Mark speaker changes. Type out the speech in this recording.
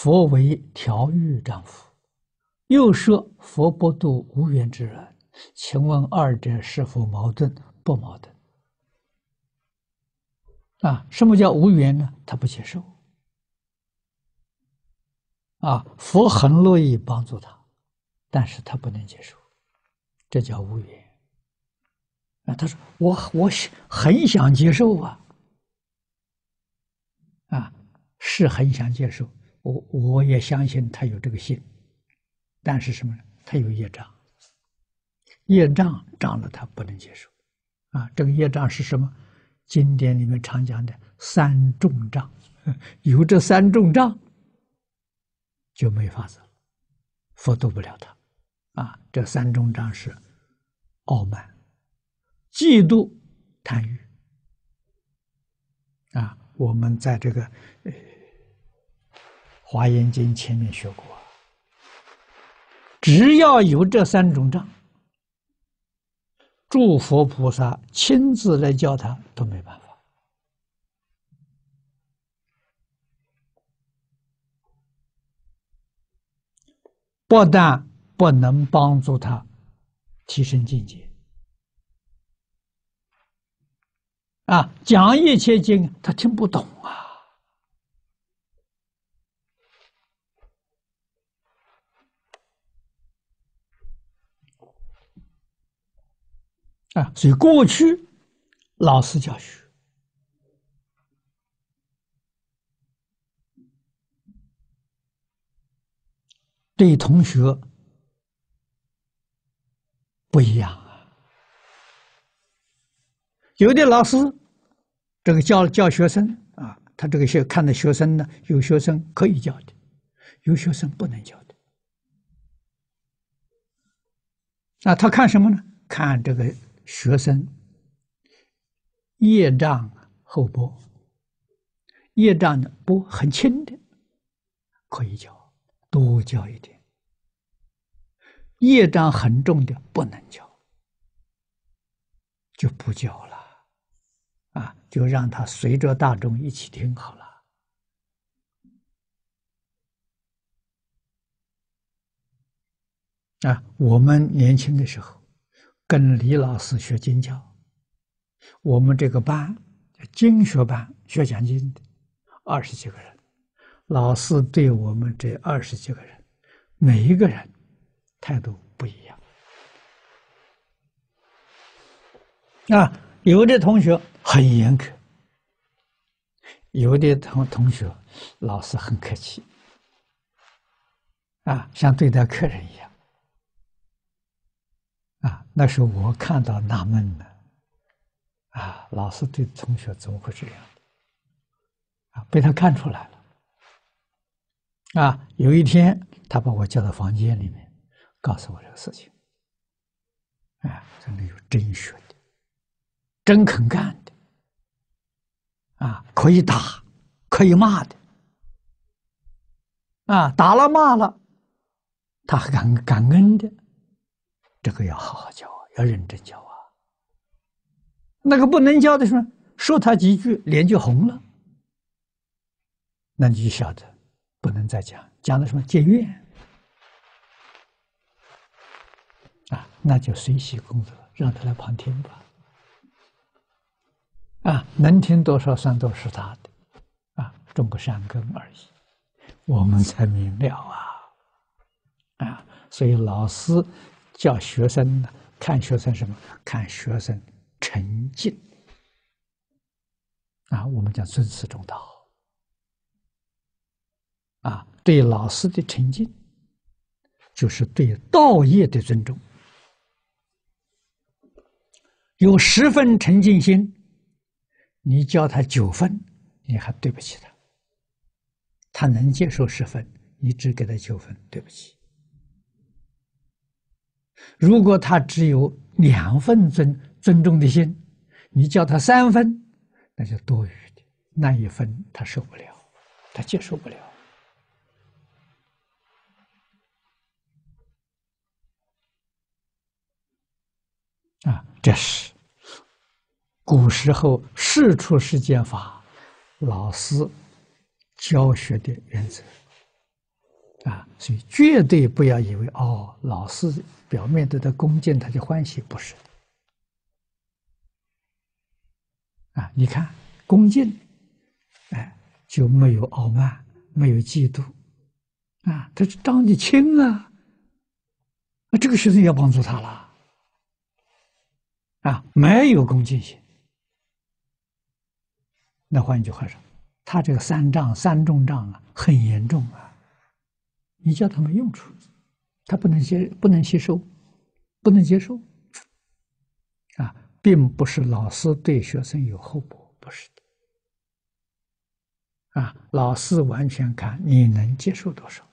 Speaker 1: 佛为调御丈夫，又说佛不度无缘之人，请问二者是否矛盾？不矛盾。啊，什么叫无缘呢？他不接受。啊，佛很乐意帮助他，但是他不能接受，这叫无缘。啊，他说我我很想接受啊，啊，是很想接受，我我也相信他有这个心，但是什么呢？他有业障，业障障了他不能接受，啊，这个业障是什么？经典里面常讲的三重障，有这三重障。就没法子了，佛度不了他，啊！这三重障是傲慢、嫉妒、贪欲，啊！我们在这个《呃、华严经》前面学过，只要有这三种障，诸佛菩萨亲自来教他都没办法。不但不能帮助他提升境界，啊，讲一切经他听不懂啊，啊，所以过去老师教学。对同学不一样啊，有的老师这个教教学生啊，他这个学看的学生呢，有学生可以教的，有学生不能教的。那他看什么呢？看这个学生业障厚薄，业障的不很轻的，可以教。多教一点，业障很重的不能教，就不教了，啊，就让他随着大众一起听好了。啊，我们年轻的时候跟李老师学经教，我们这个班经学班，学讲经的二十几个人。老师对我们这二十几个人，每一个人态度不一样。啊，有的同学很严苛，有的同同学老师很客气，啊，像对待客人一样。啊，那时候我看到纳闷了，啊，老师对同学怎么会这样？啊，被他看出来了。啊，有一天他把我叫到房间里面，告诉我这个事情。啊，真的有真学的，真肯干的，啊，可以打，可以骂的，啊，打了骂了，他还感感恩的，这个要好好教，要认真教啊。那个不能教的时候，说他几句脸就红了，那你就晓得。不能再讲，讲的什么结怨啊？那就随喜功德，让他来旁听吧。啊，能听多少算多少是他的，啊，种个善根而已。我们才明了啊，啊，所以老师教学生呢，看学生什么？看学生诚敬。啊，我们讲尊师重道。啊，对老师的诚敬，就是对道业的尊重。有十分诚敬心，你教他九分，你还对不起他。他能接受十分，你只给他九分，对不起。如果他只有两分尊尊重的心，你叫他三分，那就多余的，那一分他受不了，他接受不了。啊，这是古时候世出世间法老师教学的原则啊，所以绝对不要以为哦，老师表面对他恭敬，他就欢喜，不是的。啊，你看恭敬，哎，就没有傲慢，没有嫉妒，啊，他是当你亲啊，那这个学生要帮助他了，啊，没有恭敬心，那换一句话说，他这个三障三重障啊，很严重啊。你叫他没用处，他不能接，不能吸收，不能接受，啊，并不是老师对学生有厚薄，不是的，啊，老师完全看你能接受多少。